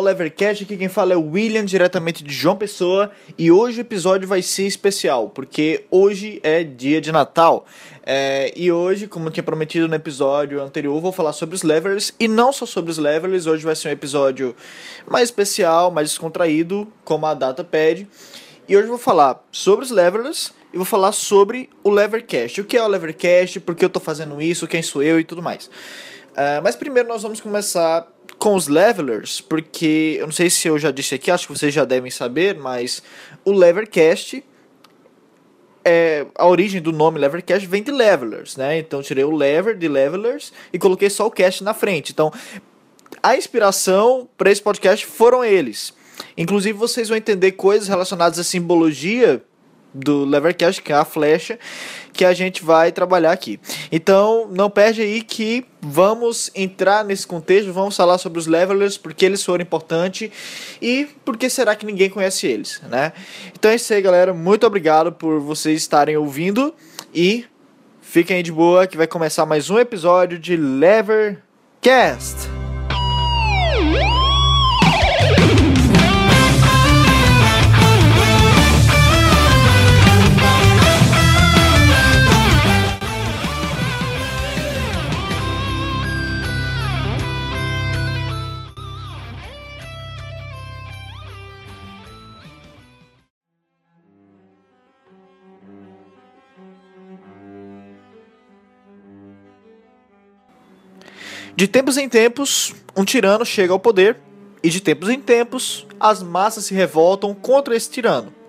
Ao Levercast, aqui quem fala é o William, diretamente de João Pessoa, e hoje o episódio vai ser especial, porque hoje é dia de Natal, é, e hoje, como eu tinha prometido no episódio anterior, vou falar sobre os levers, e não só sobre os levers, hoje vai ser um episódio mais especial, mais descontraído, como a data pede, e hoje eu vou falar sobre os levers, e vou falar sobre o Levercast, o que é o Levercast, por que eu estou fazendo isso, quem sou eu e tudo mais. Uh, mas primeiro nós vamos começar com os levelers, porque eu não sei se eu já disse aqui, acho que vocês já devem saber, mas o Levercast é a origem do nome Levercast vem de levelers, né? Então tirei o lever de levelers e coloquei só o cast na frente. Então a inspiração para esse podcast foram eles. Inclusive vocês vão entender coisas relacionadas à simbologia do Levercast, que é a flecha, que a gente vai trabalhar aqui. Então, não perde aí que vamos entrar nesse contexto, vamos falar sobre os levelers, porque eles foram importantes e porque será que ninguém conhece eles, né? Então é isso aí, galera. Muito obrigado por vocês estarem ouvindo e fiquem aí de boa que vai começar mais um episódio de Levercast. De tempos em tempos, um tirano chega ao poder, e de tempos em tempos, as massas se revoltam contra esse tirano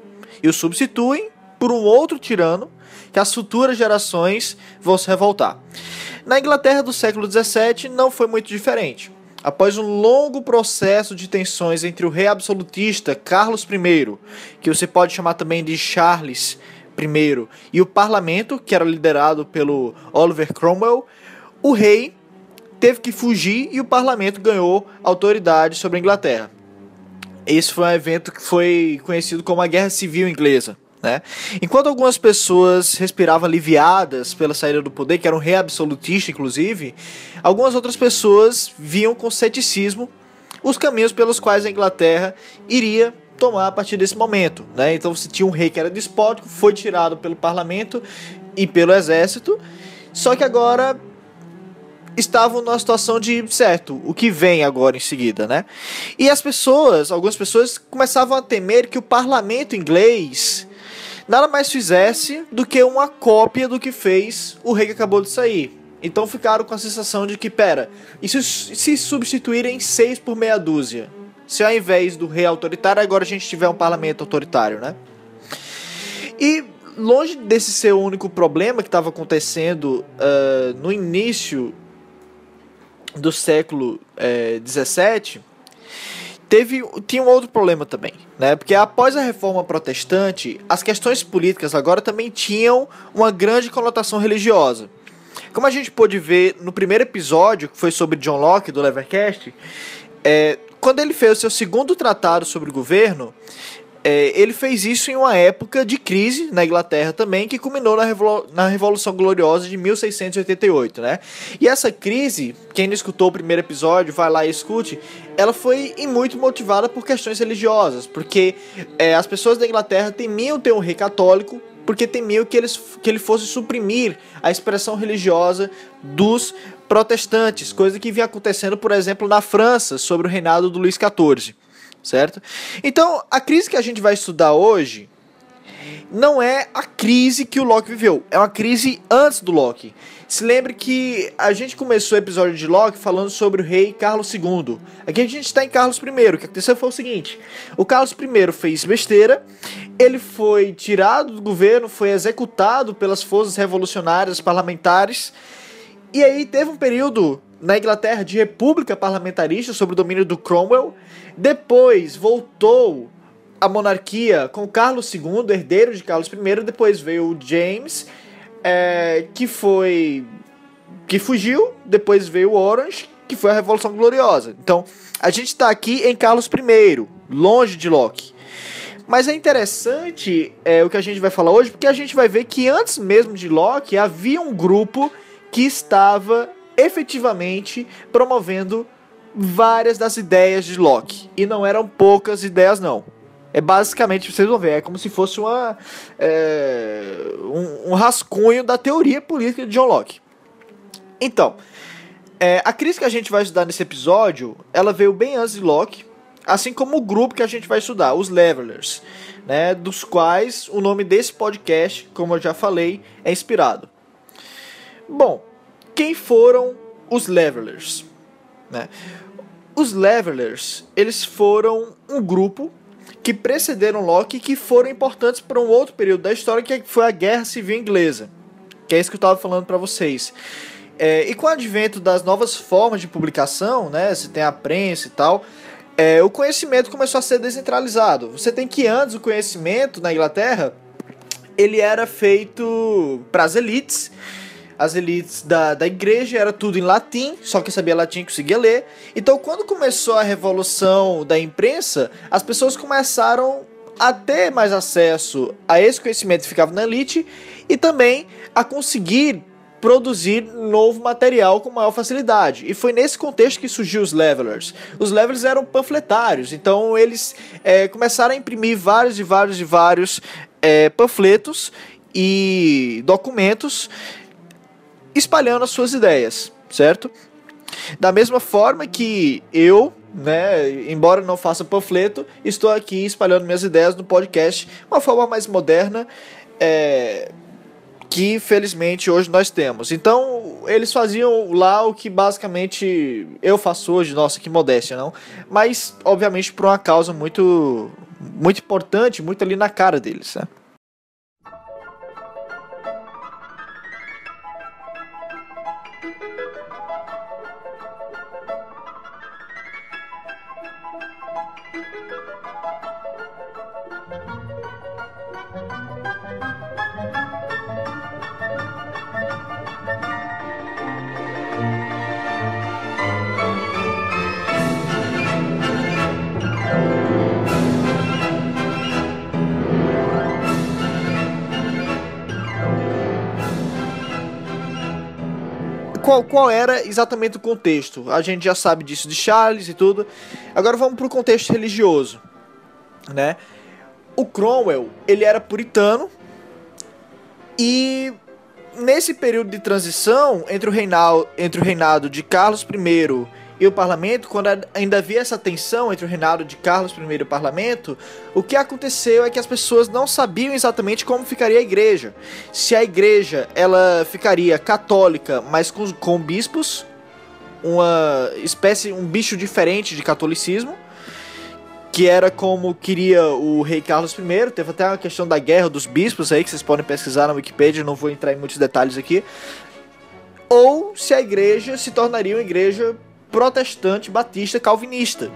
e o substituem por um outro tirano que as futuras gerações vão se revoltar. Na Inglaterra do século XVII não foi muito diferente. Após um longo processo de tensões entre o rei absolutista Carlos I, que você pode chamar também de Charles I, e o parlamento, que era liderado pelo Oliver Cromwell, o rei teve que fugir e o parlamento ganhou autoridade sobre a Inglaterra. Esse foi um evento que foi conhecido como a Guerra Civil Inglesa. Né? Enquanto algumas pessoas respiravam aliviadas pela saída do poder, que era um rei absolutista, inclusive, algumas outras pessoas viam com ceticismo os caminhos pelos quais a Inglaterra iria tomar a partir desse momento. Né? Então você tinha um rei que era despótico, foi tirado pelo parlamento e pelo exército, só que agora estavam numa situação de certo, o que vem agora em seguida, né? E as pessoas, algumas pessoas começavam a temer que o parlamento inglês nada mais fizesse do que uma cópia do que fez o rei que acabou de sair. Então ficaram com a sensação de que, pera, e se, se substituírem seis por meia dúzia? Se ao invés do rei autoritário, agora a gente tiver um parlamento autoritário, né? E longe desse ser o único problema que estava acontecendo uh, no início do século XVII, é, teve tinha um outro problema também, né? Porque após a reforma protestante, as questões políticas agora também tinham uma grande conotação religiosa. Como a gente pôde ver no primeiro episódio, que foi sobre John Locke do Levercast, é, quando ele fez o seu segundo tratado sobre o governo, é, ele fez isso em uma época de crise na Inglaterra também, que culminou na, Revolu na Revolução Gloriosa de 1688, né? E essa crise, quem não escutou o primeiro episódio, vai lá e escute, ela foi muito motivada por questões religiosas, porque é, as pessoas da Inglaterra temiam ter um rei católico, porque temiam que, eles, que ele fosse suprimir a expressão religiosa dos protestantes, coisa que vinha acontecendo, por exemplo, na França, sobre o reinado do Luís XIV certo? Então, a crise que a gente vai estudar hoje não é a crise que o Loki viveu, é uma crise antes do Loki. Se lembre que a gente começou o episódio de Loki falando sobre o rei Carlos II. Aqui a gente está em Carlos I. O que aconteceu foi o seguinte: o Carlos I fez besteira, ele foi tirado do governo, foi executado pelas forças revolucionárias parlamentares, e aí teve um período na Inglaterra de república parlamentarista sob o domínio do Cromwell. Depois voltou a monarquia com Carlos II, herdeiro de Carlos I. Depois veio o James, é, que foi que fugiu. Depois veio o Orange, que foi a Revolução Gloriosa. Então a gente está aqui em Carlos I, longe de Locke. Mas é interessante é, o que a gente vai falar hoje, porque a gente vai ver que antes mesmo de Locke havia um grupo que estava efetivamente promovendo várias das ideias de Locke. E não eram poucas ideias, não. É basicamente, vocês vão ver, é como se fosse uma, é, um, um, rascunho da teoria política de John Locke. Então, é, a crise que a gente vai estudar nesse episódio, ela veio bem antes de Locke, assim como o grupo que a gente vai estudar, os Levelers, né, dos quais o nome desse podcast, como eu já falei, é inspirado. Bom, quem foram os Levelers? Né? Os Levelers, eles foram um grupo que precederam Locke e que foram importantes para um outro período da história que foi a Guerra Civil Inglesa, que é isso que eu estava falando para vocês. É, e com o advento das novas formas de publicação, né, você tem a prensa e tal, é, o conhecimento começou a ser descentralizado. Você tem que antes o conhecimento na Inglaterra ele era feito para as elites as elites da, da igreja, era tudo em latim, só quem sabia latim conseguia ler. Então, quando começou a revolução da imprensa, as pessoas começaram a ter mais acesso a esse conhecimento que ficava na elite e também a conseguir produzir novo material com maior facilidade. E foi nesse contexto que surgiu os levelers. Os levelers eram panfletários, então eles é, começaram a imprimir vários e vários e vários é, panfletos e documentos espalhando as suas ideias, certo? Da mesma forma que eu, né, embora não faça panfleto, estou aqui espalhando minhas ideias no podcast, uma forma mais moderna, é, que felizmente hoje nós temos. Então, eles faziam lá o que basicamente eu faço hoje, nossa, que modéstia, não? Mas, obviamente, por uma causa muito, muito importante, muito ali na cara deles, né? Qual, qual era exatamente o contexto. A gente já sabe disso de Charles e tudo. Agora vamos para o contexto religioso, né? O Cromwell, ele era puritano e nesse período de transição entre o reinado, entre o reinado de Carlos I e o parlamento, quando ainda havia essa tensão entre o reinado de Carlos I e o parlamento, o que aconteceu é que as pessoas não sabiam exatamente como ficaria a igreja. Se a igreja ela ficaria católica, mas com, com bispos, uma espécie, um bicho diferente de catolicismo, que era como queria o rei Carlos I. Teve até uma questão da guerra dos bispos aí, que vocês podem pesquisar na Wikipedia, não vou entrar em muitos detalhes aqui. Ou se a igreja se tornaria uma igreja protestante batista calvinista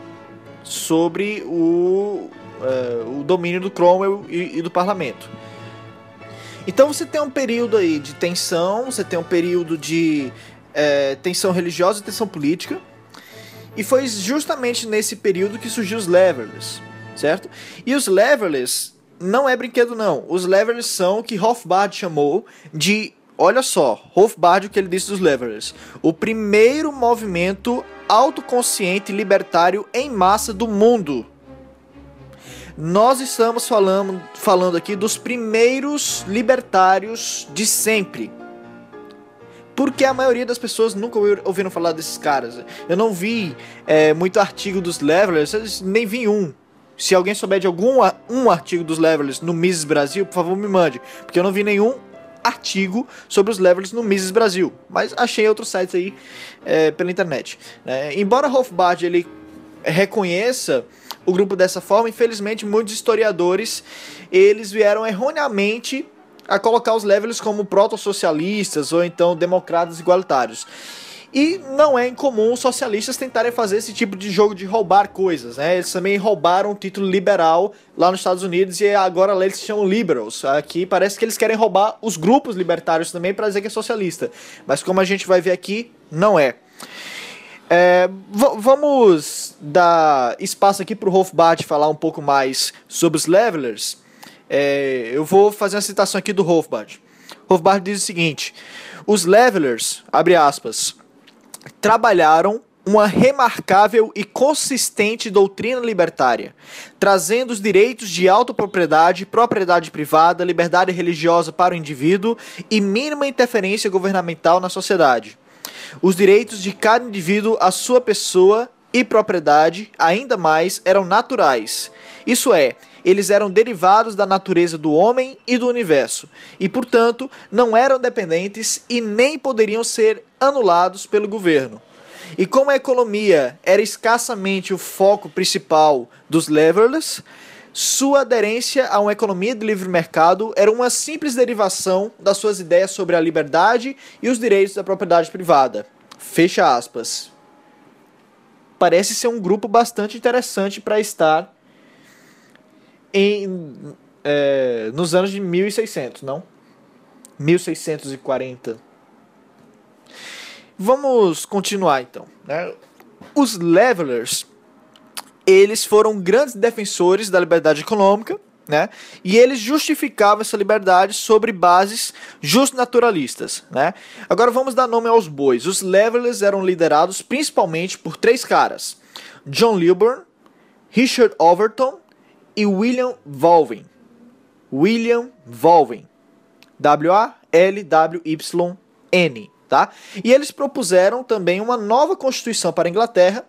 sobre o, uh, o domínio do Cromwell e, e, do parlamento. Então você tem um período aí de tensão, você tem um período de uh, tensão religiosa e tensão política. E foi justamente nesse período que surgiu os Leverless, certo? E os Leverless não é brinquedo não. Os Leverless são o que Rothbard chamou de Olha só, Hofbard o que ele disse dos Levelers. O primeiro movimento autoconsciente libertário em massa do mundo. Nós estamos falando, falando aqui dos primeiros libertários de sempre. Porque a maioria das pessoas nunca ouviram falar desses caras. Eu não vi é, muito artigo dos Levelers, nem vi um. Se alguém souber de algum um artigo dos Levelers no Mises Brasil, por favor me mande. Porque eu não vi nenhum artigo sobre os levels no Mises Brasil, mas achei outros sites aí é, pela internet. Né? Embora Hofbard ele reconheça o grupo dessa forma, infelizmente muitos historiadores eles vieram erroneamente a colocar os levels como proto-socialistas ou então democratas igualitários. E não é incomum os socialistas tentarem fazer esse tipo de jogo de roubar coisas, né? Eles também roubaram o título liberal lá nos Estados Unidos e agora lá eles se chamam liberals. Aqui parece que eles querem roubar os grupos libertários também para dizer que é socialista. Mas como a gente vai ver aqui, não é. É, vamos dar espaço aqui para o Hofbard falar um pouco mais sobre os levelers. É, eu vou fazer uma citação aqui do Hofbard. Hofbard diz o seguinte: os levelers, abre aspas, trabalharam uma remarcável e consistente doutrina libertária, trazendo os direitos de autopropriedade, propriedade privada, liberdade religiosa para o indivíduo e mínima interferência governamental na sociedade. Os direitos de cada indivíduo à sua pessoa e propriedade, ainda mais, eram naturais. Isso é, eles eram derivados da natureza do homem e do universo, e, portanto, não eram dependentes e nem poderiam ser anulados pelo governo. E como a economia era escassamente o foco principal dos levelers, sua aderência a uma economia de livre mercado era uma simples derivação das suas ideias sobre a liberdade e os direitos da propriedade privada. Fecha aspas. Parece ser um grupo bastante interessante para estar em, é, nos anos de 1600, não? 1640. Vamos continuar então. Né? Os levelers, eles foram grandes defensores da liberdade econômica, né? E eles justificavam essa liberdade sobre bases justnaturalistas, né? Agora vamos dar nome aos bois. Os levelers eram liderados principalmente por três caras: John Lilburn, Richard Overton e William Volvin. William Volvin. W-A-L-W-Y-N tá? E eles propuseram também uma nova constituição para a Inglaterra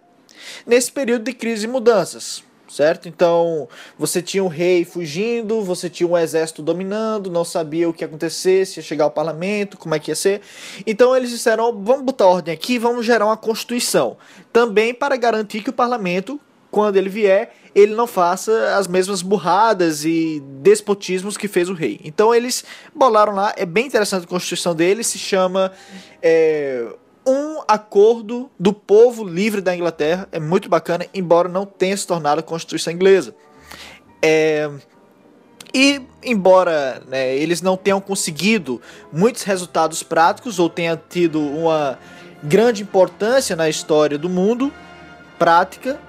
nesse período de crise e mudanças, certo? Então, você tinha o rei fugindo, você tinha um exército dominando, não sabia o que ia acontecer, se ia chegar ao parlamento, como é que ia ser. Então, eles disseram: vamos botar ordem aqui, vamos gerar uma constituição. Também para garantir que o parlamento quando ele vier, ele não faça as mesmas burradas e despotismos que fez o rei. Então eles bolaram lá, é bem interessante a constituição dele, se chama é, Um Acordo do Povo Livre da Inglaterra. É muito bacana, embora não tenha se tornado a Constituição Inglesa. É, e, embora né, eles não tenham conseguido muitos resultados práticos ou tenha tido uma grande importância na história do mundo prática,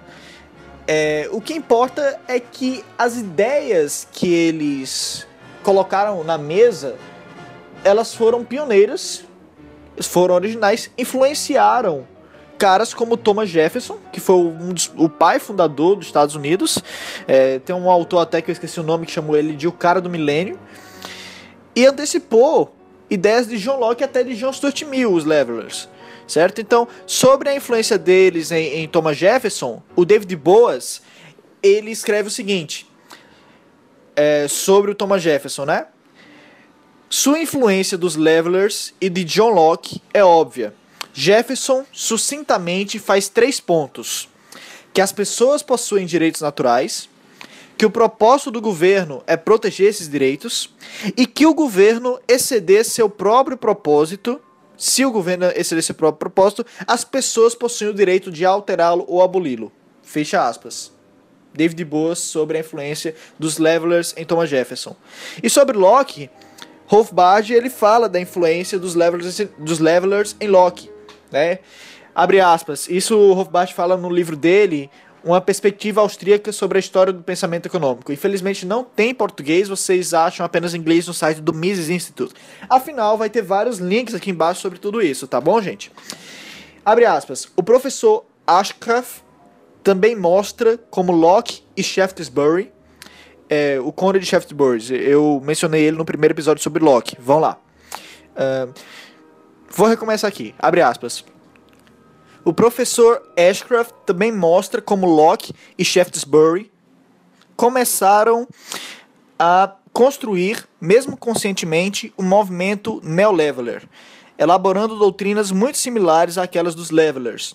é, o que importa é que as ideias que eles colocaram na mesa, elas foram pioneiras, foram originais, influenciaram caras como Thomas Jefferson, que foi um o pai fundador dos Estados Unidos. É, tem um autor até que eu esqueci o nome que chamou ele de o cara do milênio. E antecipou ideias de John Locke até de John Stuart Mill, os Levelers certo? Então, sobre a influência deles em, em Thomas Jefferson, o David Boas ele escreve o seguinte é, sobre o Thomas Jefferson, né? Sua influência dos Levelers e de John Locke é óbvia. Jefferson sucintamente faz três pontos: que as pessoas possuem direitos naturais, que o propósito do governo é proteger esses direitos e que o governo exceder seu próprio propósito se o governo exceder seu próprio propósito, as pessoas possuem o direito de alterá-lo ou aboli-lo. Fecha aspas. David Boas sobre a influência dos Levelers em Thomas Jefferson. E sobre Locke, Hofbard ele fala da influência dos Levelers, dos levelers em Locke. Né? Abre aspas. Isso Hofbard fala no livro dele, uma perspectiva austríaca sobre a história do pensamento econômico. Infelizmente não tem português, vocês acham apenas inglês no site do Mises Institute. Afinal, vai ter vários links aqui embaixo sobre tudo isso, tá bom, gente? Abre aspas. O professor Ashcraft também mostra como Locke e Shaftesbury, é, o conde de Shaftesbury, eu mencionei ele no primeiro episódio sobre Locke, vão lá. Uh, vou recomeçar aqui, abre aspas. O professor Ashcraft também mostra como Locke e Shaftesbury começaram a construir, mesmo conscientemente, o movimento neo-leveler, elaborando doutrinas muito similares àquelas dos levelers.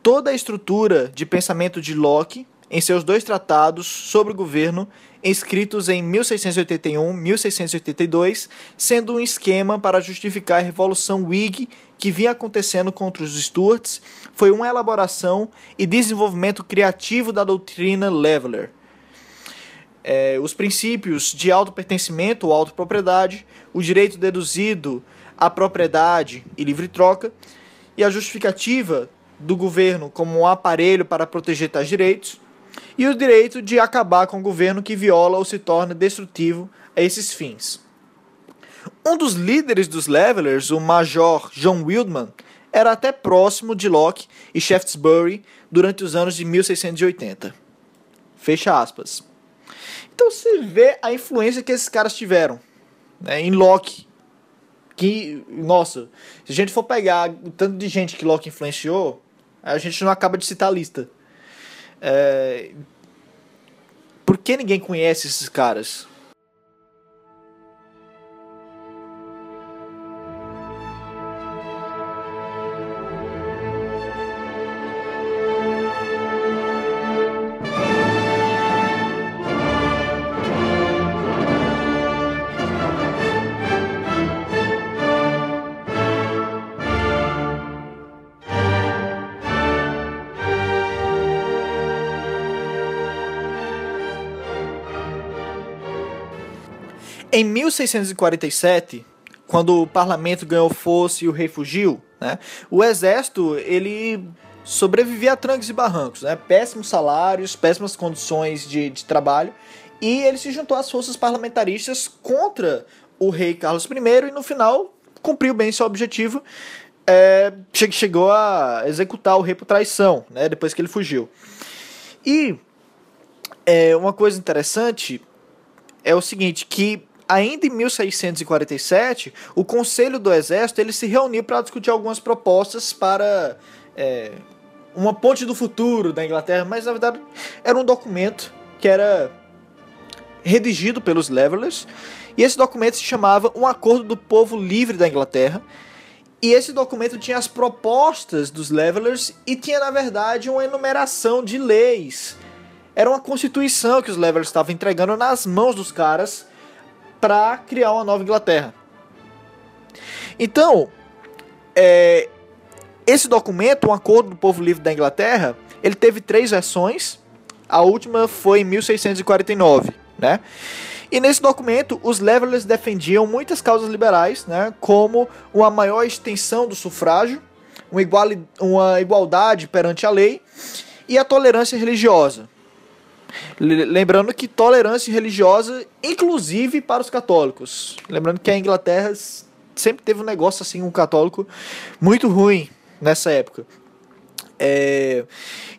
Toda a estrutura de pensamento de Locke, em seus dois tratados sobre o governo, escritos em 1681 1682, sendo um esquema para justificar a Revolução Whig que vinha acontecendo contra os Stuarts, foi uma elaboração e desenvolvimento criativo da doutrina Leveler. É, os princípios de autopertencimento ou autopropriedade, o direito deduzido à propriedade e livre troca, e a justificativa do governo como um aparelho para proteger tais direitos, e o direito de acabar com o governo que viola ou se torna destrutivo a esses fins. Um dos líderes dos Levelers, o Major John Wildman, era até próximo de Locke e Shaftesbury durante os anos de 1680. Fecha aspas. Então você vê a influência que esses caras tiveram né, em Locke. Que, nossa, se a gente for pegar o tanto de gente que Locke influenciou, a gente não acaba de citar a lista. É... Por que ninguém conhece esses caras? Em 1647, quando o parlamento ganhou força e o rei fugiu, né, o exército ele sobrevivia a trancos e barrancos, né, péssimos salários, péssimas condições de, de trabalho, e ele se juntou às forças parlamentaristas contra o rei Carlos I e no final cumpriu bem seu objetivo, é, chegou a executar o rei por traição, né, depois que ele fugiu. E é, uma coisa interessante é o seguinte, que ainda em 1647, o Conselho do Exército ele se reuniu para discutir algumas propostas para é, uma ponte do futuro da Inglaterra, mas na verdade era um documento que era redigido pelos Levelers, e esse documento se chamava Um Acordo do Povo Livre da Inglaterra. E esse documento tinha as propostas dos Levelers e tinha, na verdade, uma enumeração de leis. Era uma constituição que os Levelers estavam entregando nas mãos dos caras para criar uma nova Inglaterra. Então, é, esse documento, o Acordo do Povo Livre da Inglaterra, ele teve três versões. A última foi em 1649, né? E nesse documento, os Levelers defendiam muitas causas liberais, né, como uma maior extensão do sufrágio, uma, iguali uma igualdade perante a lei e a tolerância religiosa. Lembrando que tolerância religiosa, inclusive para os católicos. Lembrando que a Inglaterra sempre teve um negócio assim, um católico muito ruim nessa época. É...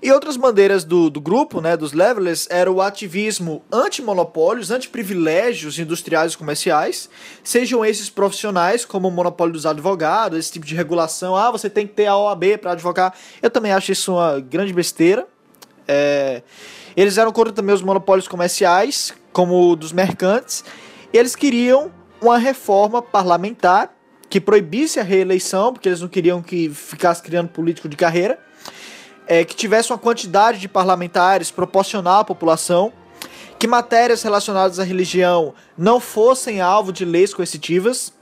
E outras bandeiras do, do grupo, né, dos Levelers, era o ativismo anti-monopólios, anti-privilégios industriais e comerciais, sejam esses profissionais, como o monopólio dos advogados, esse tipo de regulação. Ah, você tem que ter a OAB para advogar. Eu também acho isso uma grande besteira. É... Eles eram contra também os monopólios comerciais, como o dos mercantes, eles queriam uma reforma parlamentar que proibisse a reeleição, porque eles não queriam que ficasse criando político de carreira, é, que tivesse uma quantidade de parlamentares proporcional à população, que matérias relacionadas à religião não fossem alvo de leis coercitivas,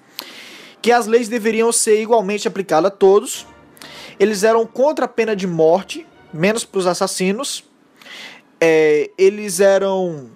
que as leis deveriam ser igualmente aplicadas a todos. Eles eram contra a pena de morte, menos para os assassinos, é, eles eram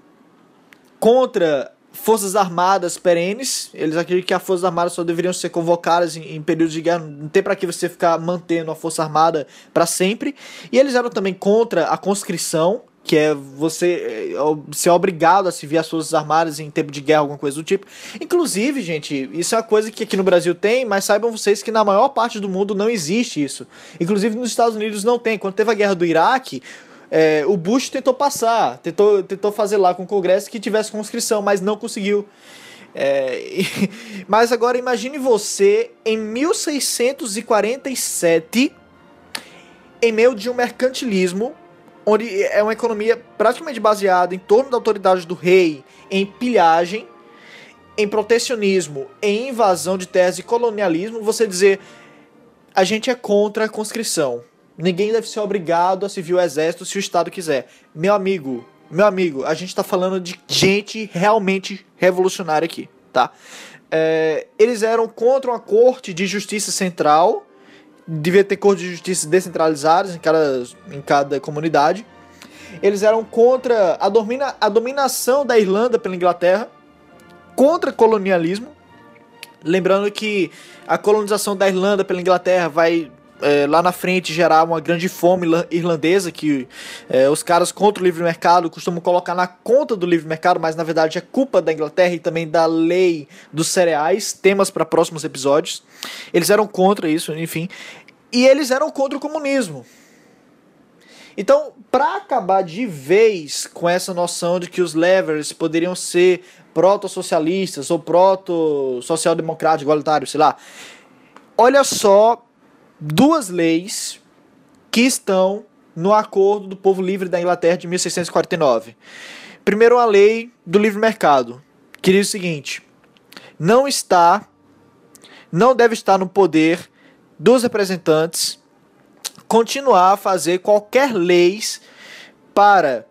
contra forças armadas perenes. Eles acreditam que as forças armadas só deveriam ser convocadas em, em períodos de guerra. Não tem para que você ficar mantendo a força armada para sempre. E eles eram também contra a conscrição, que é você é, ser obrigado a servir as forças armadas em tempo de guerra, alguma coisa do tipo. Inclusive, gente, isso é uma coisa que aqui no Brasil tem, mas saibam vocês que na maior parte do mundo não existe isso. Inclusive nos Estados Unidos não tem. Quando teve a guerra do Iraque, é, o Bush tentou passar, tentou, tentou fazer lá com o Congresso que tivesse conscrição, mas não conseguiu. É, e, mas agora imagine você em 1647, em meio de um mercantilismo, onde é uma economia praticamente baseada em torno da autoridade do rei, em pilhagem, em protecionismo, em invasão de terras e colonialismo, você dizer a gente é contra a conscrição. Ninguém deve ser obrigado a servir o exército se o Estado quiser. Meu amigo, meu amigo, a gente está falando de gente realmente revolucionária aqui, tá? É, eles eram contra uma corte de justiça central, devia ter corte de justiça descentralizadas em cada, em cada comunidade. Eles eram contra a, domina, a dominação da Irlanda pela Inglaterra, contra colonialismo. Lembrando que a colonização da Irlanda pela Inglaterra vai é, lá na frente gerar uma grande fome irlandesa que é, os caras contra o livre mercado costumam colocar na conta do livre mercado, mas na verdade é culpa da Inglaterra e também da lei dos cereais, temas para próximos episódios. Eles eram contra isso, enfim. E eles eram contra o comunismo. Então, para acabar de vez com essa noção de que os levers poderiam ser proto-socialistas ou proto-social-democráticos, igualitários, sei lá, olha só duas leis que estão no Acordo do Povo Livre da Inglaterra de 1649. Primeiro, a lei do livre mercado, que diz o seguinte: não está, não deve estar no poder dos representantes continuar a fazer qualquer leis para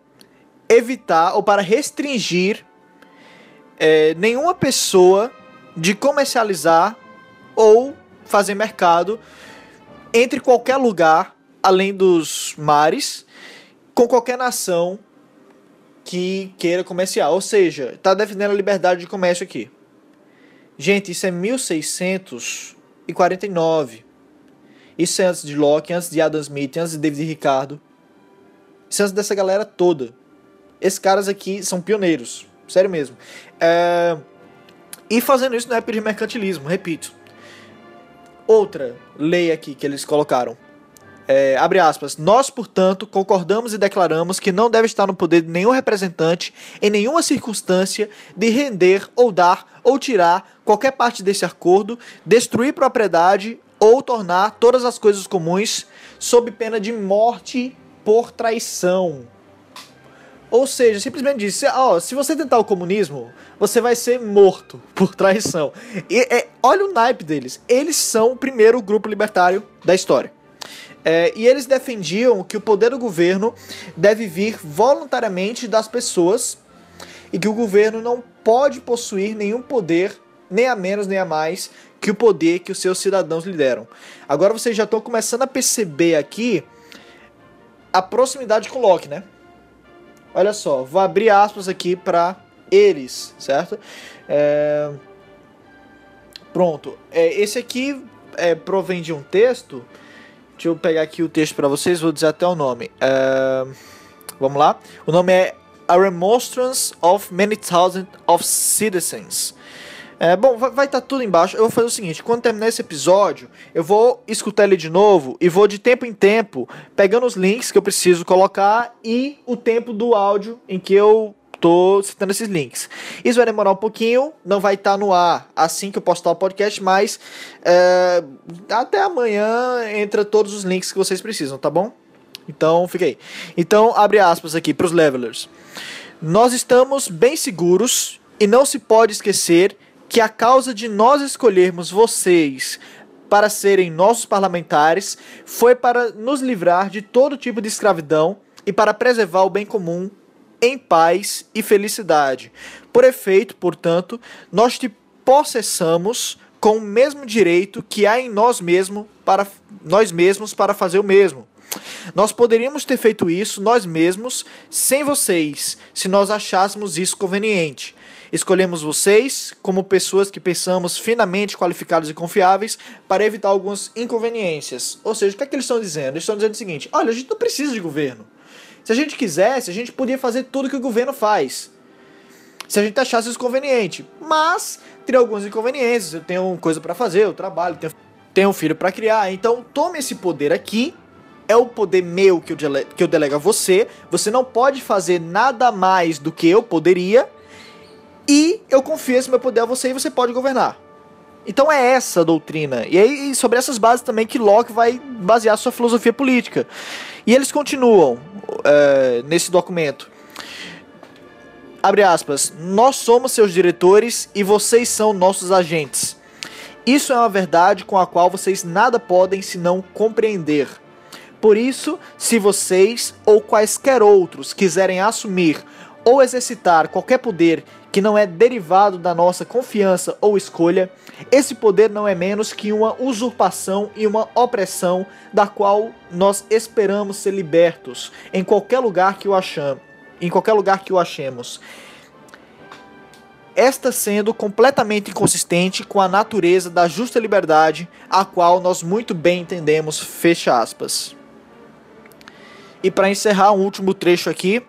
evitar ou para restringir é, nenhuma pessoa de comercializar ou fazer mercado entre qualquer lugar além dos mares com qualquer nação que queira comerciar. Ou seja, está defendendo a liberdade de comércio aqui. Gente, isso é 1649. Isso é antes de Locke, antes de Adam Smith, antes de David Ricardo. Isso é antes dessa galera toda. Esses caras aqui são pioneiros. Sério mesmo. É... E fazendo isso na época de mercantilismo, repito. Outra lei aqui que eles colocaram. É, abre aspas. Nós, portanto, concordamos e declaramos que não deve estar no poder de nenhum representante, em nenhuma circunstância, de render ou dar ou tirar qualquer parte desse acordo, destruir propriedade ou tornar todas as coisas comuns sob pena de morte por traição. Ou seja, simplesmente disse, ó, se você tentar o comunismo, você vai ser morto por traição. E é, olha o naipe deles. Eles são o primeiro grupo libertário da história. É, e eles defendiam que o poder do governo deve vir voluntariamente das pessoas e que o governo não pode possuir nenhum poder, nem a menos nem a mais, que o poder que os seus cidadãos lhe deram. Agora vocês já estão começando a perceber aqui a proximidade com Locke, né? Olha só, vou abrir aspas aqui para eles, certo? É... Pronto. É, esse aqui é, provém de um texto. Deixa eu pegar aqui o texto para vocês, vou dizer até o nome. É... Vamos lá. O nome é A Remonstrance of Many Thousands of Citizens. É, bom, vai estar tá tudo embaixo. Eu vou fazer o seguinte: quando terminar esse episódio, eu vou escutar ele de novo e vou de tempo em tempo pegando os links que eu preciso colocar e o tempo do áudio em que eu tô citando esses links. Isso vai demorar um pouquinho, não vai estar tá no ar assim que eu postar o podcast, mas é, até amanhã entra todos os links que vocês precisam, tá bom? Então, fica aí. Então, abre aspas aqui para os levelers. Nós estamos bem seguros e não se pode esquecer que a causa de nós escolhermos vocês para serem nossos parlamentares foi para nos livrar de todo tipo de escravidão e para preservar o bem comum em paz e felicidade. Por efeito, portanto, nós te possessamos com o mesmo direito que há em nós mesmos para nós mesmos para fazer o mesmo. Nós poderíamos ter feito isso nós mesmos sem vocês, se nós achássemos isso conveniente. Escolhemos vocês como pessoas que pensamos finamente qualificados e confiáveis para evitar algumas inconveniências. Ou seja, o que é que eles estão dizendo? Eles estão dizendo o seguinte: olha, a gente não precisa de governo. Se a gente quisesse, a gente podia fazer tudo que o governo faz. Se a gente achasse isso conveniente. Mas teria algumas inconveniências. Eu tenho coisa para fazer, eu trabalho, tenho, tenho um filho para criar. Então tome esse poder aqui é o poder meu que eu, dele que eu delego a você. Você não pode fazer nada mais do que eu poderia. E eu confio esse meu poder a você e você pode governar. Então é essa a doutrina. E aí, sobre essas bases também que Locke vai basear sua filosofia política. E eles continuam é, nesse documento. Abre aspas. Nós somos seus diretores e vocês são nossos agentes. Isso é uma verdade com a qual vocês nada podem senão compreender. Por isso, se vocês ou quaisquer outros quiserem assumir ou exercitar qualquer poder que não é derivado da nossa confiança ou escolha, esse poder não é menos que uma usurpação e uma opressão da qual nós esperamos ser libertos em qualquer lugar que o achamos, em qualquer lugar que o achemos. Esta sendo completamente inconsistente com a natureza da justa liberdade, a qual nós muito bem entendemos, fecha aspas. E para encerrar um último trecho aqui,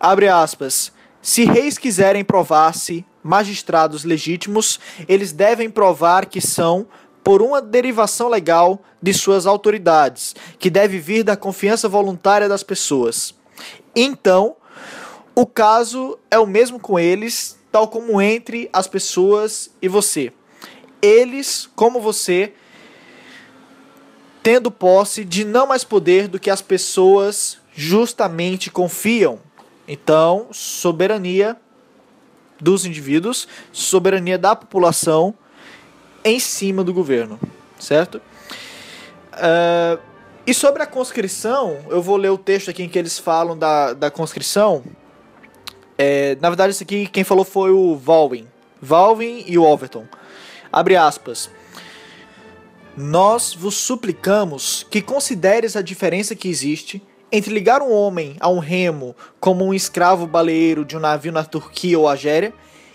abre aspas. Se reis quiserem provar-se magistrados legítimos, eles devem provar que são, por uma derivação legal de suas autoridades, que deve vir da confiança voluntária das pessoas. Então, o caso é o mesmo com eles, tal como entre as pessoas e você. Eles, como você, tendo posse de não mais poder do que as pessoas justamente confiam. Então, soberania dos indivíduos, soberania da população em cima do governo, certo? Uh, e sobre a conscrição, eu vou ler o texto aqui em que eles falam da, da conscrição. É, na verdade, isso aqui quem falou foi o Valwin. Valwin e o Overton. Abre aspas. Nós vos suplicamos que consideres a diferença que existe entre ligar um homem a um remo como um escravo baleeiro de um navio na Turquia ou Argélia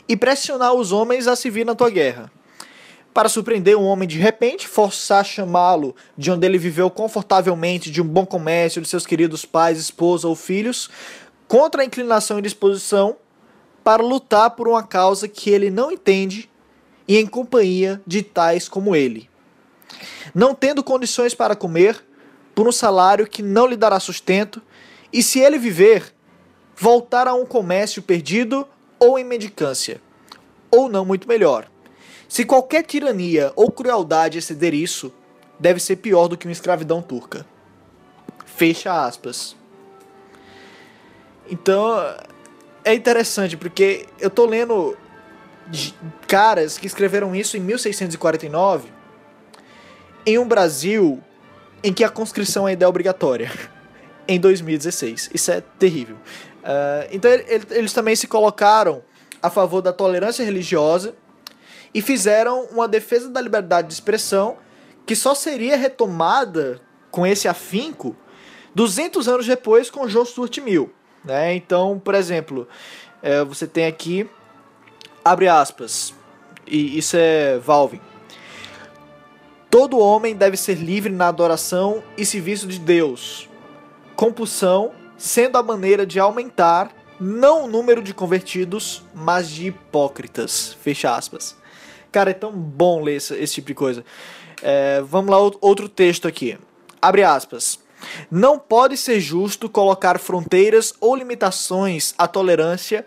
e pressionar os homens a se vir na tua guerra. Para surpreender um homem de repente, forçar chamá-lo de onde ele viveu confortavelmente, de um bom comércio, de seus queridos pais, esposa ou filhos, contra a inclinação e disposição, para lutar por uma causa que ele não entende e em companhia de tais como ele. Não tendo condições para comer, por um salário que não lhe dará sustento, e se ele viver, voltar a um comércio perdido ou em mendicância, ou não muito melhor. Se qualquer tirania ou crueldade exceder isso, deve ser pior do que uma escravidão turca. Fecha aspas. Então, é interessante porque eu tô lendo caras que escreveram isso em 1649 em um Brasil em que a conscrição ainda é obrigatória em 2016. Isso é terrível. Uh, então eles também se colocaram a favor da tolerância religiosa e fizeram uma defesa da liberdade de expressão que só seria retomada com esse afinco 200 anos depois com João Stuart Mill. Né? Então, por exemplo, é, você tem aqui, abre aspas, e isso é Valvin. Todo homem deve ser livre na adoração e serviço de Deus. Compulsão sendo a maneira de aumentar não o número de convertidos, mas de hipócritas. Fecha aspas. Cara, é tão bom ler esse, esse tipo de coisa. É, vamos lá, outro texto aqui. Abre aspas. Não pode ser justo colocar fronteiras ou limitações à tolerância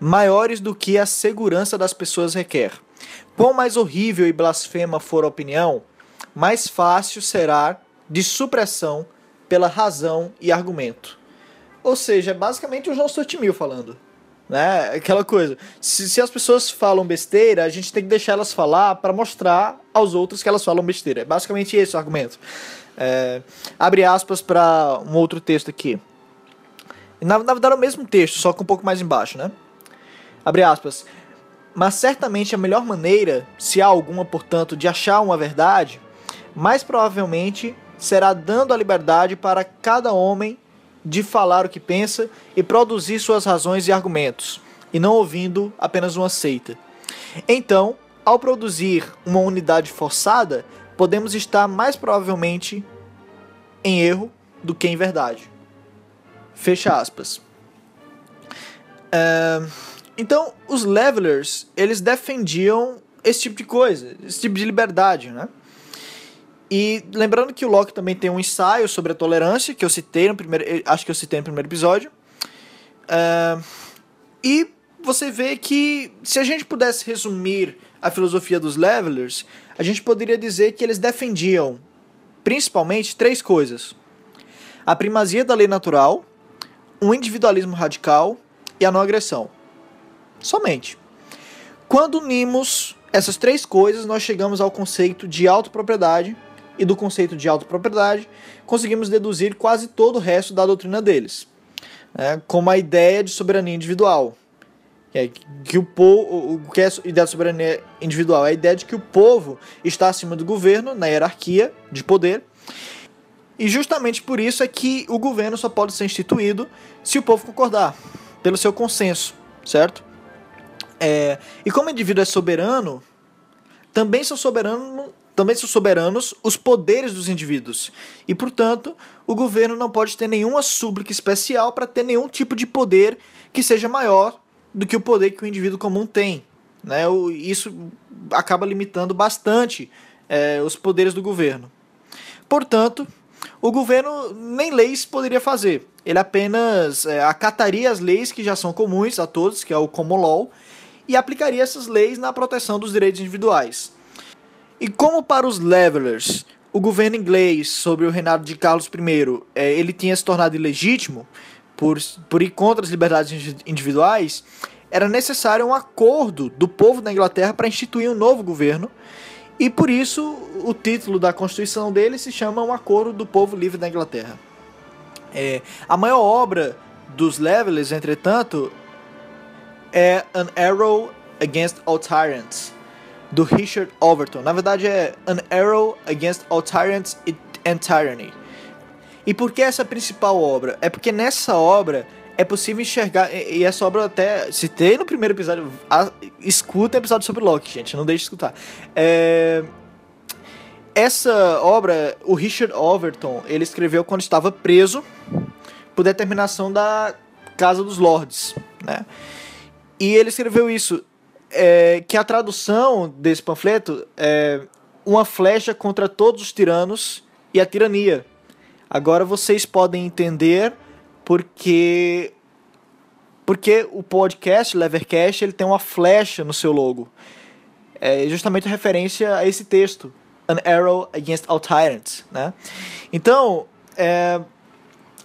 maiores do que a segurança das pessoas requer. Quão mais horrível e blasfema for a opinião, mais fácil será de supressão pela razão e argumento. Ou seja, é basicamente o João Mill falando. Né? Aquela coisa. Se, se, as pessoas falam besteira, a gente tem que deixar elas falar para mostrar aos outros que elas falam besteira. É basicamente esse o argumento. É, abre aspas para um outro texto aqui. Na, na verdade é o mesmo texto, só que um pouco mais embaixo, né? Abre aspas. Mas certamente a melhor maneira, se há alguma, portanto, de achar uma verdade, mais provavelmente será dando a liberdade para cada homem de falar o que pensa e produzir suas razões e argumentos, e não ouvindo apenas uma seita. Então, ao produzir uma unidade forçada, podemos estar mais provavelmente em erro do que em verdade. Fecha aspas. É, então, os levelers, eles defendiam esse tipo de coisa, esse tipo de liberdade, né? E lembrando que o Locke também tem um ensaio sobre a tolerância, que eu citei no primeiro. Eh, acho que eu citei no primeiro episódio. Uh, e você vê que se a gente pudesse resumir a filosofia dos levelers, a gente poderia dizer que eles defendiam principalmente três coisas: a primazia da lei natural, um individualismo radical e a não agressão. Somente. Quando unimos essas três coisas, nós chegamos ao conceito de autopropriedade e do conceito de autopropriedade, conseguimos deduzir quase todo o resto da doutrina deles, né, como a ideia de soberania individual. Que, é, que o povo, o que é a ideia de soberania individual? É a ideia de que o povo está acima do governo na hierarquia de poder. E justamente por isso é que o governo só pode ser instituído se o povo concordar, pelo seu consenso, certo? É, e como o indivíduo é soberano, também são soberanos também são soberanos os poderes dos indivíduos. E, portanto, o governo não pode ter nenhuma súplica especial para ter nenhum tipo de poder que seja maior do que o poder que o indivíduo comum tem. Né? Isso acaba limitando bastante é, os poderes do governo. Portanto, o governo nem leis poderia fazer. Ele apenas é, acataria as leis que já são comuns a todos, que é o common law, e aplicaria essas leis na proteção dos direitos individuais. E como para os levelers, o governo inglês sobre o reinado de Carlos I, é, ele tinha se tornado ilegítimo por, por ir contra as liberdades individuais, era necessário um acordo do povo da Inglaterra para instituir um novo governo, e por isso o título da Constituição dele se chama Um Acordo do Povo Livre da Inglaterra. É, a maior obra dos Levelers, entretanto, é An Arrow Against All Tyrants, do Richard Overton. Na verdade é An Arrow Against All Tyrants and Tyranny. E por que essa principal obra? É porque nessa obra é possível enxergar, e essa obra até citei no primeiro episódio, a, escuta o episódio sobre Locke, gente, não deixe de escutar. É, essa obra, o Richard Overton, ele escreveu quando estava preso por determinação da Casa dos Lords, né? E ele escreveu isso, é, que a tradução desse panfleto é uma flecha contra todos os tiranos e a tirania. Agora vocês podem entender porque porque o podcast Levercast ele tem uma flecha no seu logo. É justamente referência a esse texto, An Arrow Against All Tyrants, né? Então, é,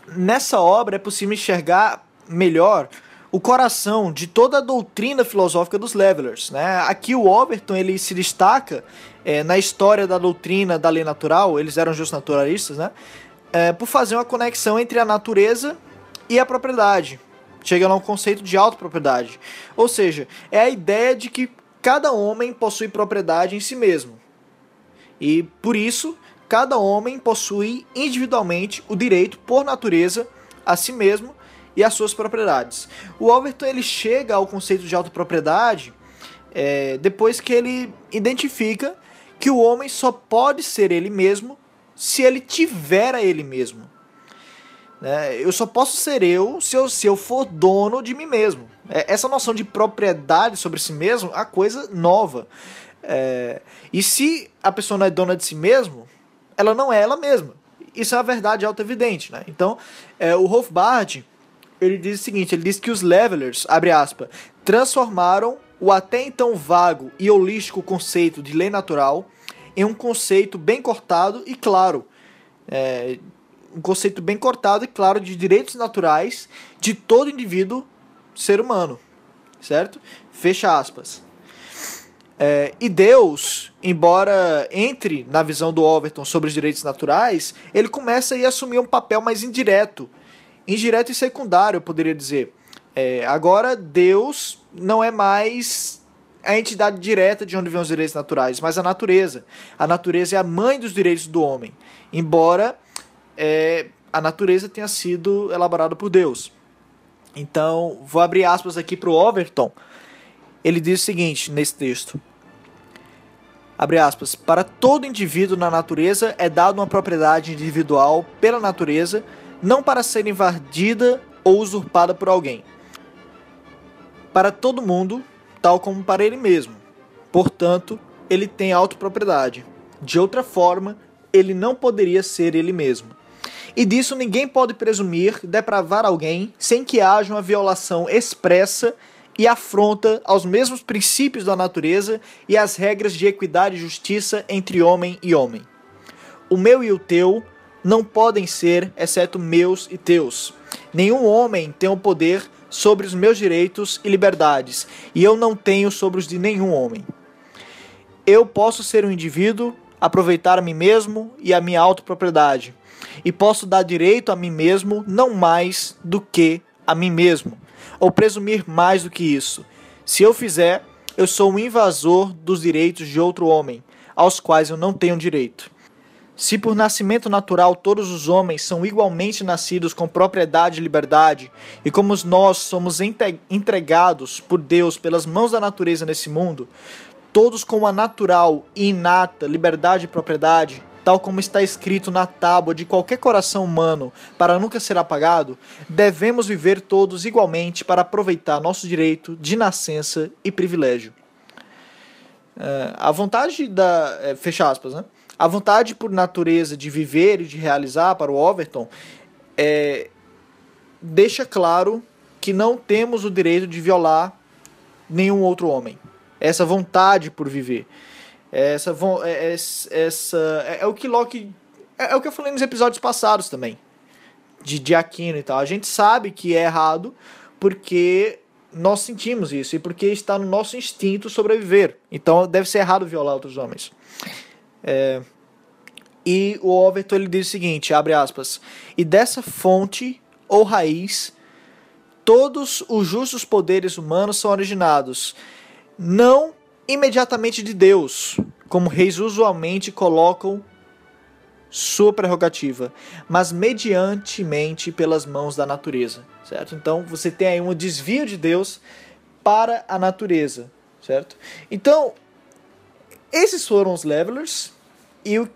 nessa obra é possível enxergar melhor o coração de toda a doutrina filosófica dos Levelers. Né? Aqui o Overton ele se destaca é, na história da doutrina da lei natural, eles eram justos naturalistas, né? É, por fazer uma conexão entre a natureza e a propriedade. Chega a um conceito de autopropriedade. Ou seja, é a ideia de que cada homem possui propriedade em si mesmo. E por isso, cada homem possui individualmente o direito, por natureza, a si mesmo e as suas propriedades. O Overton ele chega ao conceito de autopropriedade é, depois que ele identifica que o homem só pode ser ele mesmo se ele tiver a ele mesmo. É, eu só posso ser eu se, eu se eu for dono de mim mesmo. É, essa noção de propriedade sobre si mesmo é a coisa nova. É, e se a pessoa não é dona de si mesmo, ela não é ela mesma. Isso é uma verdade auto-evidente. Né? Então, é, o Hofbard ele diz o seguinte: ele diz que os levelers, abre aspas, transformaram o até então vago e holístico conceito de lei natural em um conceito bem cortado e claro. É, um conceito bem cortado e claro de direitos naturais de todo indivíduo ser humano. Certo? Fecha aspas. É, e Deus, embora entre na visão do Overton sobre os direitos naturais, ele começa a assumir um papel mais indireto indireto e secundário, eu poderia dizer. É, agora, Deus não é mais a entidade direta de onde vêm os direitos naturais, mas a natureza. A natureza é a mãe dos direitos do homem, embora é, a natureza tenha sido elaborada por Deus. Então, vou abrir aspas aqui para o Overton. Ele diz o seguinte nesse texto. Abre aspas. Para todo indivíduo na natureza é dada uma propriedade individual pela natureza não para ser invadida ou usurpada por alguém. Para todo mundo, tal como para ele mesmo. Portanto, ele tem autopropriedade. De outra forma, ele não poderia ser ele mesmo. E disso ninguém pode presumir depravar alguém sem que haja uma violação expressa e afronta aos mesmos princípios da natureza e às regras de equidade e justiça entre homem e homem. O meu e o teu não podem ser, exceto meus e teus. Nenhum homem tem o poder sobre os meus direitos e liberdades, e eu não tenho sobre os de nenhum homem. Eu posso ser um indivíduo, aproveitar a mim mesmo e a minha autopropriedade, e posso dar direito a mim mesmo não mais do que a mim mesmo, ou presumir mais do que isso. Se eu fizer, eu sou um invasor dos direitos de outro homem, aos quais eu não tenho direito. Se por nascimento natural todos os homens são igualmente nascidos com propriedade e liberdade, e como nós somos entregados por Deus pelas mãos da natureza nesse mundo, todos com a natural e inata liberdade e propriedade, tal como está escrito na tábua de qualquer coração humano, para nunca ser apagado, devemos viver todos igualmente para aproveitar nosso direito de nascença e privilégio. Uh, a vontade da. É, fecha aspas, né? A vontade por natureza de viver e de realizar para o Overton é, deixa claro que não temos o direito de violar nenhum outro homem. Essa vontade por viver. Essa, é, essa, é, é o que Locke. É, é, o que eu falei nos episódios passados também. De, de Aquino e tal. A gente sabe que é errado porque nós sentimos isso e porque está no nosso instinto sobreviver. Então deve ser errado violar outros homens. É, e o Overton ele diz o seguinte, abre aspas, e dessa fonte ou raiz todos os justos poderes humanos são originados não imediatamente de Deus, como reis usualmente colocam sua prerrogativa, mas mediantemente pelas mãos da natureza, certo? Então você tem aí um desvio de Deus para a natureza, certo? Então, esses foram os levelers e, o,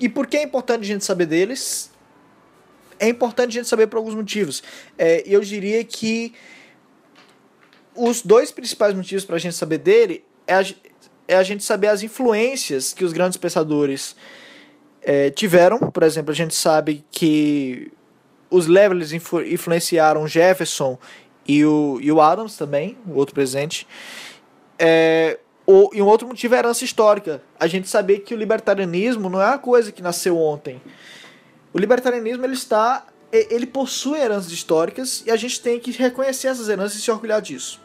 e por que é importante a gente saber deles? É importante a gente saber por alguns motivos. É, eu diria que os dois principais motivos para a gente saber dele é a, é a gente saber as influências que os grandes pensadores é, tiveram. Por exemplo, a gente sabe que os Levelers influ influenciaram Jefferson e o, e o Adams também, o outro presente. É, o, e um outro motivo é herança histórica. A gente saber que o libertarianismo não é uma coisa que nasceu ontem. O libertarianismo ele está ele possui heranças históricas e a gente tem que reconhecer essas heranças e se orgulhar disso.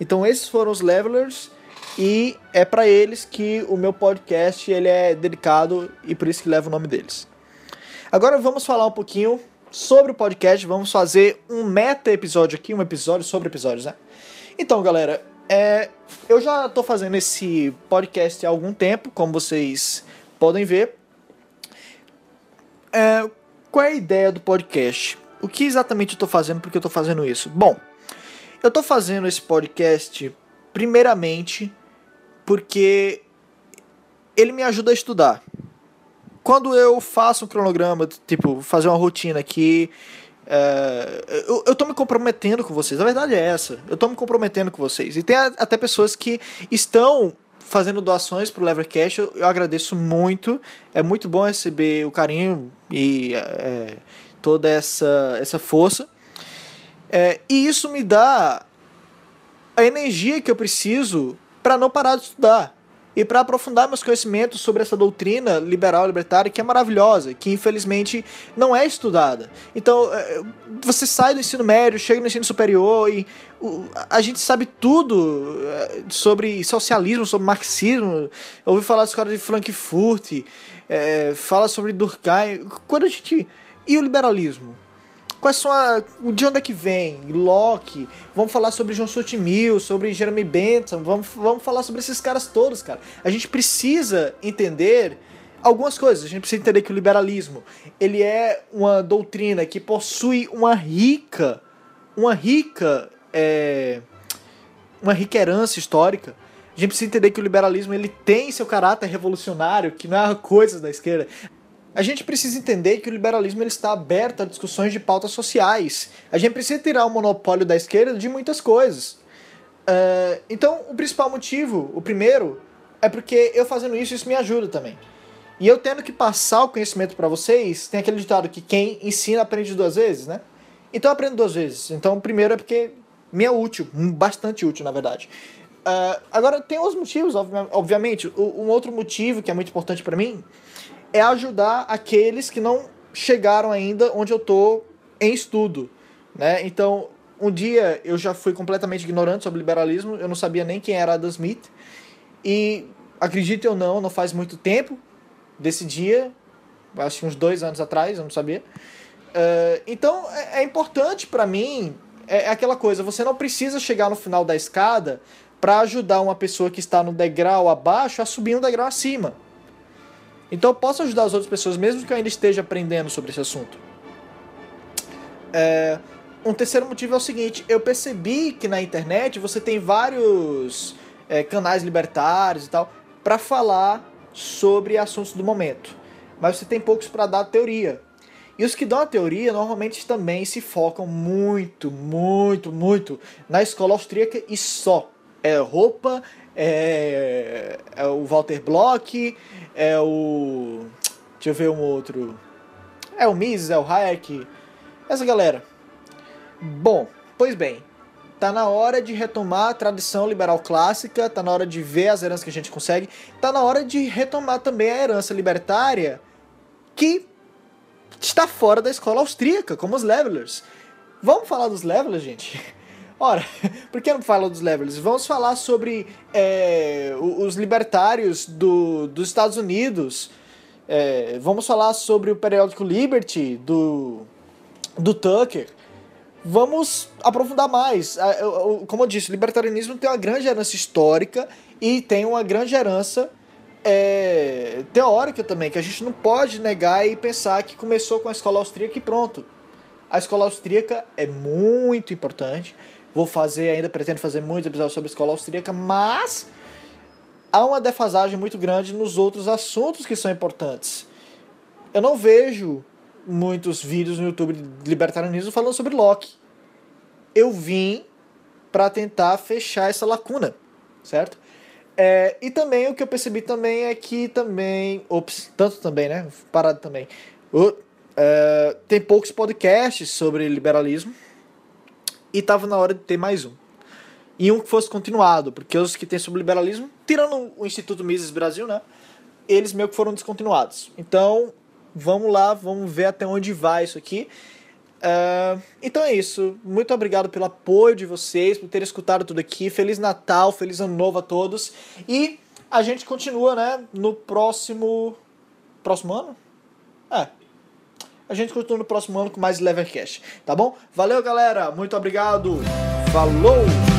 Então esses foram os levelers e é para eles que o meu podcast ele é dedicado e por isso que leva o nome deles. Agora vamos falar um pouquinho sobre o podcast, vamos fazer um meta episódio aqui, um episódio sobre episódios, né? Então, galera, é, eu já estou fazendo esse podcast há algum tempo, como vocês podem ver. É, qual é a ideia do podcast? O que exatamente eu estou fazendo, porque eu estou fazendo isso? Bom, eu estou fazendo esse podcast primeiramente porque ele me ajuda a estudar. Quando eu faço um cronograma, tipo, fazer uma rotina aqui, é, eu, eu tô me comprometendo com vocês. A verdade é essa. Eu tô me comprometendo com vocês. E tem a, até pessoas que estão fazendo doações pro Levercast. Eu, eu agradeço muito. É muito bom receber o carinho e é, toda essa, essa força. É, e isso me dá a energia que eu preciso para não parar de estudar e para aprofundar meus conhecimentos sobre essa doutrina liberal libertária que é maravilhosa, que infelizmente não é estudada. Então, é, você sai do ensino médio, chega no ensino superior e a gente sabe tudo é, sobre socialismo, sobre marxismo, ouviu falar da escola de Frankfurt, é, fala sobre Durkheim. Quando a gente. E o liberalismo? Quais são a, de onde é que vem? Locke. Vamos falar sobre John Stuart Mill, sobre Jeremy Bentham. Vamos, vamos falar sobre esses caras todos, cara. A gente precisa entender algumas coisas. A gente precisa entender que o liberalismo ele é uma doutrina que possui uma rica, uma rica, é, uma rica herança histórica. A gente precisa entender que o liberalismo ele tem seu caráter revolucionário, que não é coisa da esquerda. A gente precisa entender que o liberalismo ele está aberto a discussões de pautas sociais. A gente precisa tirar o monopólio da esquerda de muitas coisas. Uh, então, o principal motivo, o primeiro, é porque eu fazendo isso, isso me ajuda também. E eu tendo que passar o conhecimento para vocês, tem aquele ditado que quem ensina aprende duas vezes, né? Então eu aprendo duas vezes. Então, o primeiro é porque me é útil, bastante útil, na verdade. Uh, agora, tem outros motivos, obviamente. Um outro motivo que é muito importante para mim é ajudar aqueles que não chegaram ainda onde eu tô em estudo, né? Então, um dia eu já fui completamente ignorante sobre liberalismo, eu não sabia nem quem era Adam Smith. E acredite ou não, não faz muito tempo desse dia, acho que uns dois anos atrás, eu não sabia. Uh, então é, é importante para mim, é, é, aquela coisa, você não precisa chegar no final da escada para ajudar uma pessoa que está no degrau abaixo a subir um degrau acima. Então eu posso ajudar as outras pessoas, mesmo que eu ainda esteja aprendendo sobre esse assunto. É, um terceiro motivo é o seguinte: eu percebi que na internet você tem vários é, canais libertários e tal para falar sobre assuntos do momento, mas você tem poucos para dar teoria. E os que dão a teoria normalmente também se focam muito, muito, muito na escola austríaca e só. É roupa, é, é o Walter Block, é o. Deixa eu ver um outro. É o Mises, é o Hayek, essa galera. Bom, pois bem, tá na hora de retomar a tradição liberal clássica, tá na hora de ver as heranças que a gente consegue, tá na hora de retomar também a herança libertária que está fora da escola austríaca, como os levelers. Vamos falar dos levelers, gente? Ora, por que não fala dos levelers? Vamos falar sobre é, os libertários do, dos Estados Unidos. É, vamos falar sobre o periódico Liberty do, do Tucker. Vamos aprofundar mais. Como eu disse, o libertarianismo tem uma grande herança histórica e tem uma grande herança é, teórica também, que a gente não pode negar e pensar que começou com a escola austríaca e pronto. A escola austríaca é muito importante Vou fazer, ainda pretendo fazer muitos episódios sobre escola austríaca, mas há uma defasagem muito grande nos outros assuntos que são importantes. Eu não vejo muitos vídeos no YouTube de libertarianismo falando sobre Locke. Eu vim para tentar fechar essa lacuna, certo? É, e também o que eu percebi também é que também, ops, tanto também, né? Parado também. Uh, tem poucos podcasts sobre liberalismo e tava na hora de ter mais um. E um que fosse continuado, porque os que tem sobre liberalismo, tirando o Instituto Mises Brasil, né? Eles meio que foram descontinuados. Então, vamos lá, vamos ver até onde vai isso aqui. Uh, então é isso. Muito obrigado pelo apoio de vocês, por terem escutado tudo aqui. Feliz Natal, feliz Ano Novo a todos. E a gente continua, né, no próximo. Próximo ano? É, a gente continua no próximo ano com mais Levercast, tá bom? Valeu, galera. Muito obrigado. Falou!